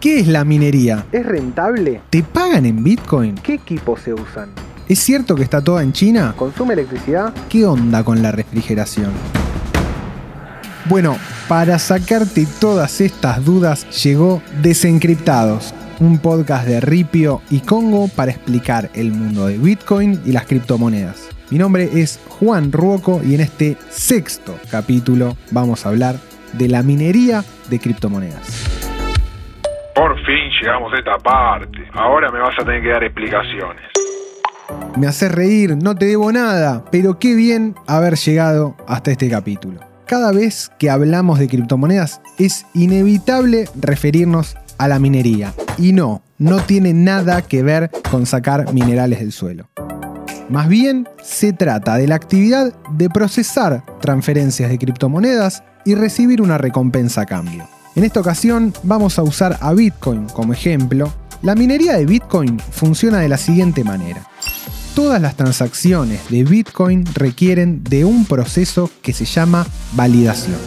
¿Qué es la minería? ¿Es rentable? ¿Te pagan en Bitcoin? ¿Qué equipos se usan? ¿Es cierto que está toda en China? ¿Consume electricidad? ¿Qué onda con la refrigeración? Bueno, para sacarte todas estas dudas llegó Desencriptados, un podcast de Ripio y Congo para explicar el mundo de Bitcoin y las criptomonedas. Mi nombre es Juan Ruoco y en este sexto capítulo vamos a hablar de la minería de criptomonedas. Por fin llegamos a esta parte. Ahora me vas a tener que dar explicaciones. Me haces reír, no te debo nada, pero qué bien haber llegado hasta este capítulo. Cada vez que hablamos de criptomonedas es inevitable referirnos a la minería. Y no, no tiene nada que ver con sacar minerales del suelo. Más bien, se trata de la actividad de procesar transferencias de criptomonedas y recibir una recompensa a cambio. En esta ocasión vamos a usar a Bitcoin como ejemplo. La minería de Bitcoin funciona de la siguiente manera. Todas las transacciones de Bitcoin requieren de un proceso que se llama validación.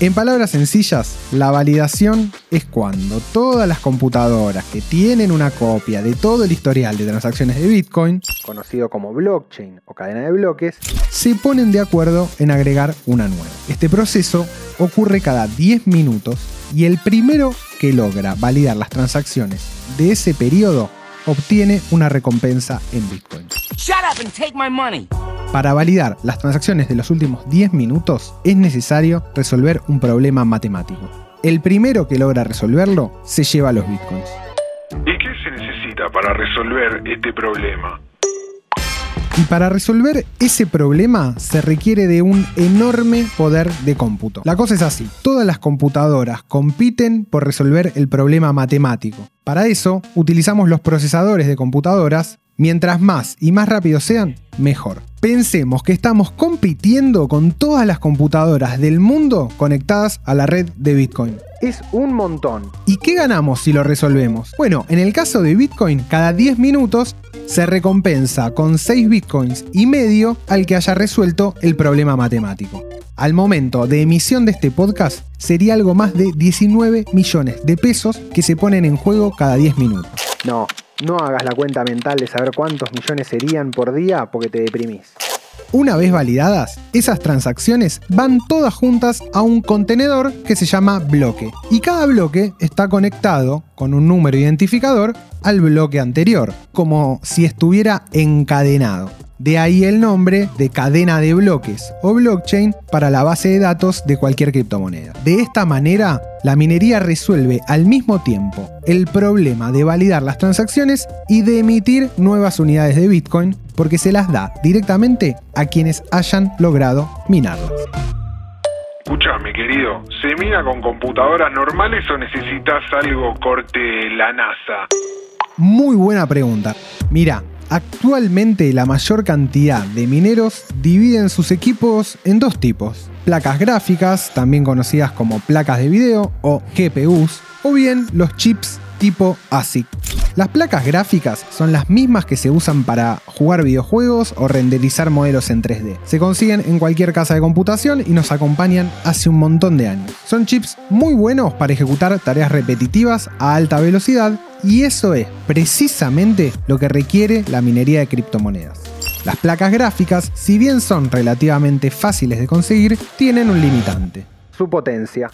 En palabras sencillas, la validación es cuando todas las computadoras que tienen una copia de todo el historial de transacciones de Bitcoin, conocido como blockchain o cadena de bloques, se ponen de acuerdo en agregar una nueva. Este proceso ocurre cada 10 minutos y el primero que logra validar las transacciones de ese periodo obtiene una recompensa en Bitcoin. Para validar las transacciones de los últimos 10 minutos es necesario resolver un problema matemático. El primero que logra resolverlo se lleva los bitcoins. ¿Y qué se necesita para resolver este problema? Y para resolver ese problema se requiere de un enorme poder de cómputo. La cosa es así, todas las computadoras compiten por resolver el problema matemático. Para eso utilizamos los procesadores de computadoras, mientras más y más rápidos sean, mejor. Pensemos que estamos compitiendo con todas las computadoras del mundo conectadas a la red de Bitcoin. Es un montón. ¿Y qué ganamos si lo resolvemos? Bueno, en el caso de Bitcoin, cada 10 minutos se recompensa con 6 bitcoins y medio al que haya resuelto el problema matemático. Al momento de emisión de este podcast sería algo más de 19 millones de pesos que se ponen en juego cada 10 minutos. No, no hagas la cuenta mental de saber cuántos millones serían por día porque te deprimís. Una vez validadas, esas transacciones van todas juntas a un contenedor que se llama bloque. Y cada bloque está conectado con un número identificador al bloque anterior, como si estuviera encadenado. De ahí el nombre de cadena de bloques o blockchain para la base de datos de cualquier criptomoneda. De esta manera, la minería resuelve al mismo tiempo el problema de validar las transacciones y de emitir nuevas unidades de Bitcoin porque se las da directamente a quienes hayan logrado minarlas. Escuchame, querido, ¿se mina con computadoras normales o necesitas algo corte la NASA? Muy buena pregunta. Mira, Actualmente la mayor cantidad de mineros dividen sus equipos en dos tipos. Placas gráficas, también conocidas como placas de video o GPUs, o bien los chips tipo ASIC. Las placas gráficas son las mismas que se usan para jugar videojuegos o renderizar modelos en 3D. Se consiguen en cualquier casa de computación y nos acompañan hace un montón de años. Son chips muy buenos para ejecutar tareas repetitivas a alta velocidad y eso es precisamente lo que requiere la minería de criptomonedas. Las placas gráficas, si bien son relativamente fáciles de conseguir, tienen un limitante su potencia.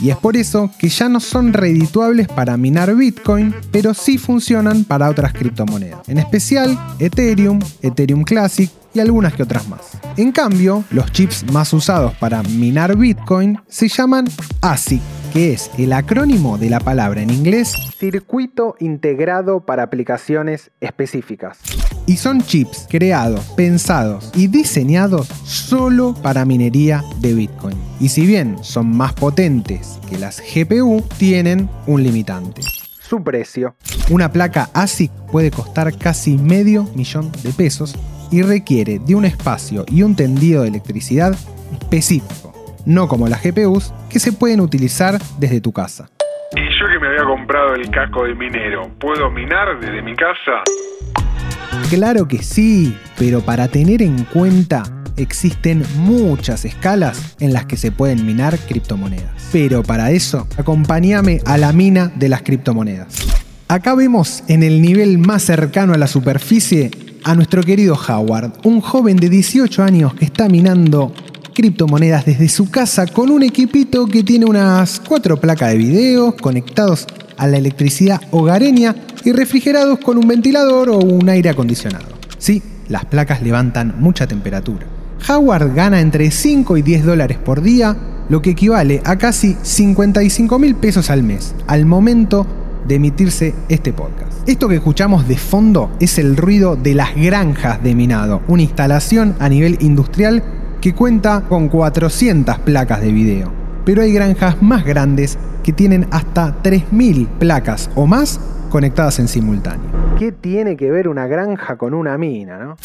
Y es por eso que ya no son redituables para minar Bitcoin, pero sí funcionan para otras criptomonedas, en especial Ethereum, Ethereum Classic y algunas que otras más. En cambio, los chips más usados para minar Bitcoin se llaman ASIC, que es el acrónimo de la palabra en inglés Circuito Integrado para Aplicaciones Específicas. Y son chips creados, pensados y diseñados solo para minería de Bitcoin. Y si bien son más potentes que las GPU, tienen un limitante. Su precio. Una placa ASIC puede costar casi medio millón de pesos y requiere de un espacio y un tendido de electricidad específico no como las GPUs, que se pueden utilizar desde tu casa. Y yo que me había comprado el casco de minero, ¿puedo minar desde mi casa? Claro que sí, pero para tener en cuenta existen muchas escalas en las que se pueden minar criptomonedas. Pero para eso, acompáñame a la mina de las criptomonedas. Acá vemos en el nivel más cercano a la superficie a nuestro querido Howard, un joven de 18 años que está minando criptomonedas desde su casa con un equipito que tiene unas cuatro placas de video conectados a la electricidad hogareña y refrigerados con un ventilador o un aire acondicionado. Sí, las placas levantan mucha temperatura. Howard gana entre 5 y 10 dólares por día, lo que equivale a casi 55 mil pesos al mes, al momento de emitirse este podcast. Esto que escuchamos de fondo es el ruido de las granjas de minado, una instalación a nivel industrial que cuenta con 400 placas de video. Pero hay granjas más grandes que tienen hasta 3.000 placas o más conectadas en simultáneo. ¿Qué tiene que ver una granja con una mina, no?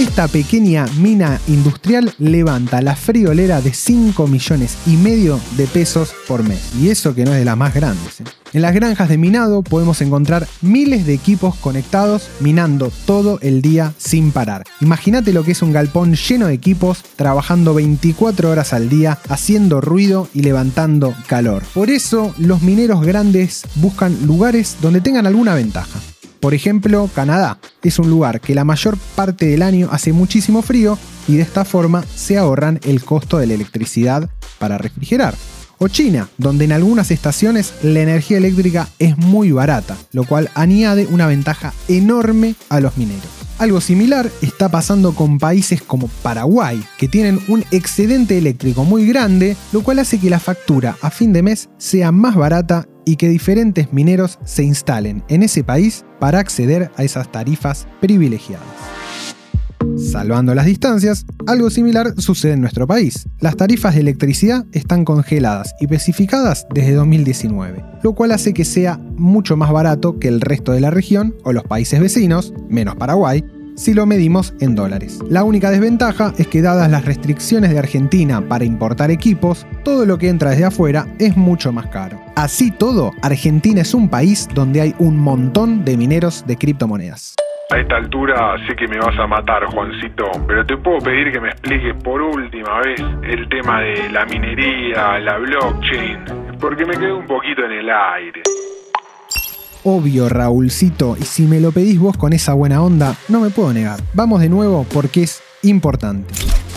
Esta pequeña mina industrial levanta la friolera de 5 millones y medio de pesos por mes. Y eso que no es de las más grandes. ¿eh? En las granjas de minado podemos encontrar miles de equipos conectados minando todo el día sin parar. Imagínate lo que es un galpón lleno de equipos trabajando 24 horas al día, haciendo ruido y levantando calor. Por eso los mineros grandes buscan lugares donde tengan alguna ventaja. Por ejemplo, Canadá es un lugar que la mayor parte del año hace muchísimo frío y de esta forma se ahorran el costo de la electricidad para refrigerar. O China, donde en algunas estaciones la energía eléctrica es muy barata, lo cual añade una ventaja enorme a los mineros. Algo similar está pasando con países como Paraguay, que tienen un excedente eléctrico muy grande, lo cual hace que la factura a fin de mes sea más barata y que diferentes mineros se instalen en ese país para acceder a esas tarifas privilegiadas. Salvando las distancias, algo similar sucede en nuestro país. Las tarifas de electricidad están congeladas y especificadas desde 2019, lo cual hace que sea mucho más barato que el resto de la región o los países vecinos, menos Paraguay, si lo medimos en dólares. La única desventaja es que dadas las restricciones de Argentina para importar equipos, todo lo que entra desde afuera es mucho más caro. Así todo, Argentina es un país donde hay un montón de mineros de criptomonedas. A esta altura sé que me vas a matar, Juancito, pero te puedo pedir que me expliques por última vez el tema de la minería, la blockchain, porque me quedé un poquito en el aire. Obvio, Raúlcito, y si me lo pedís vos con esa buena onda, no me puedo negar. Vamos de nuevo porque es importante.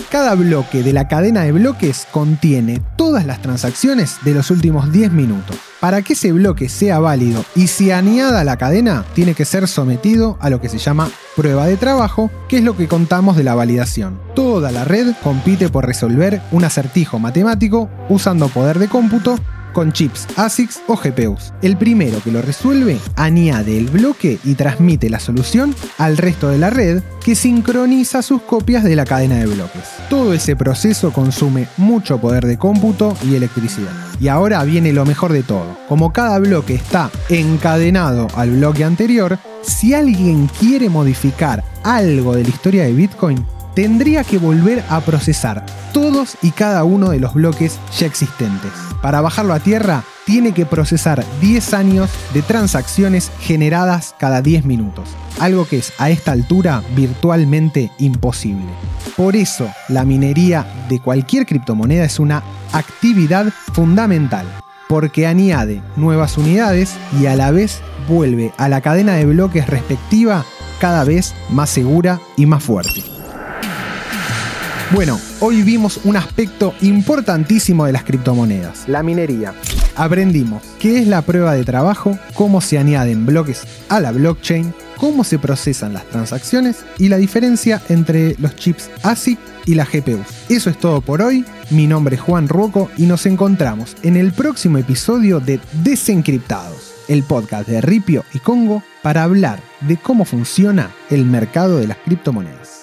Cada bloque de la cadena de bloques contiene todas las transacciones de los últimos 10 minutos. Para que ese bloque sea válido y se añada la cadena, tiene que ser sometido a lo que se llama prueba de trabajo, que es lo que contamos de la validación. Toda la red compite por resolver un acertijo matemático usando poder de cómputo con chips ASICs o GPUs. El primero que lo resuelve añade el bloque y transmite la solución al resto de la red que sincroniza sus copias de la cadena de bloques. Todo ese proceso consume mucho poder de cómputo y electricidad. Y ahora viene lo mejor de todo. Como cada bloque está encadenado al bloque anterior, si alguien quiere modificar algo de la historia de Bitcoin, tendría que volver a procesar todos y cada uno de los bloques ya existentes. Para bajarlo a tierra, tiene que procesar 10 años de transacciones generadas cada 10 minutos, algo que es a esta altura virtualmente imposible. Por eso, la minería de cualquier criptomoneda es una actividad fundamental, porque añade nuevas unidades y a la vez vuelve a la cadena de bloques respectiva cada vez más segura y más fuerte. Bueno, hoy vimos un aspecto importantísimo de las criptomonedas. La minería. Aprendimos qué es la prueba de trabajo, cómo se añaden bloques a la blockchain, cómo se procesan las transacciones y la diferencia entre los chips ASIC y la GPUs. Eso es todo por hoy. Mi nombre es Juan Ruoco y nos encontramos en el próximo episodio de Desencriptados, el podcast de Ripio y Congo para hablar de cómo funciona el mercado de las criptomonedas.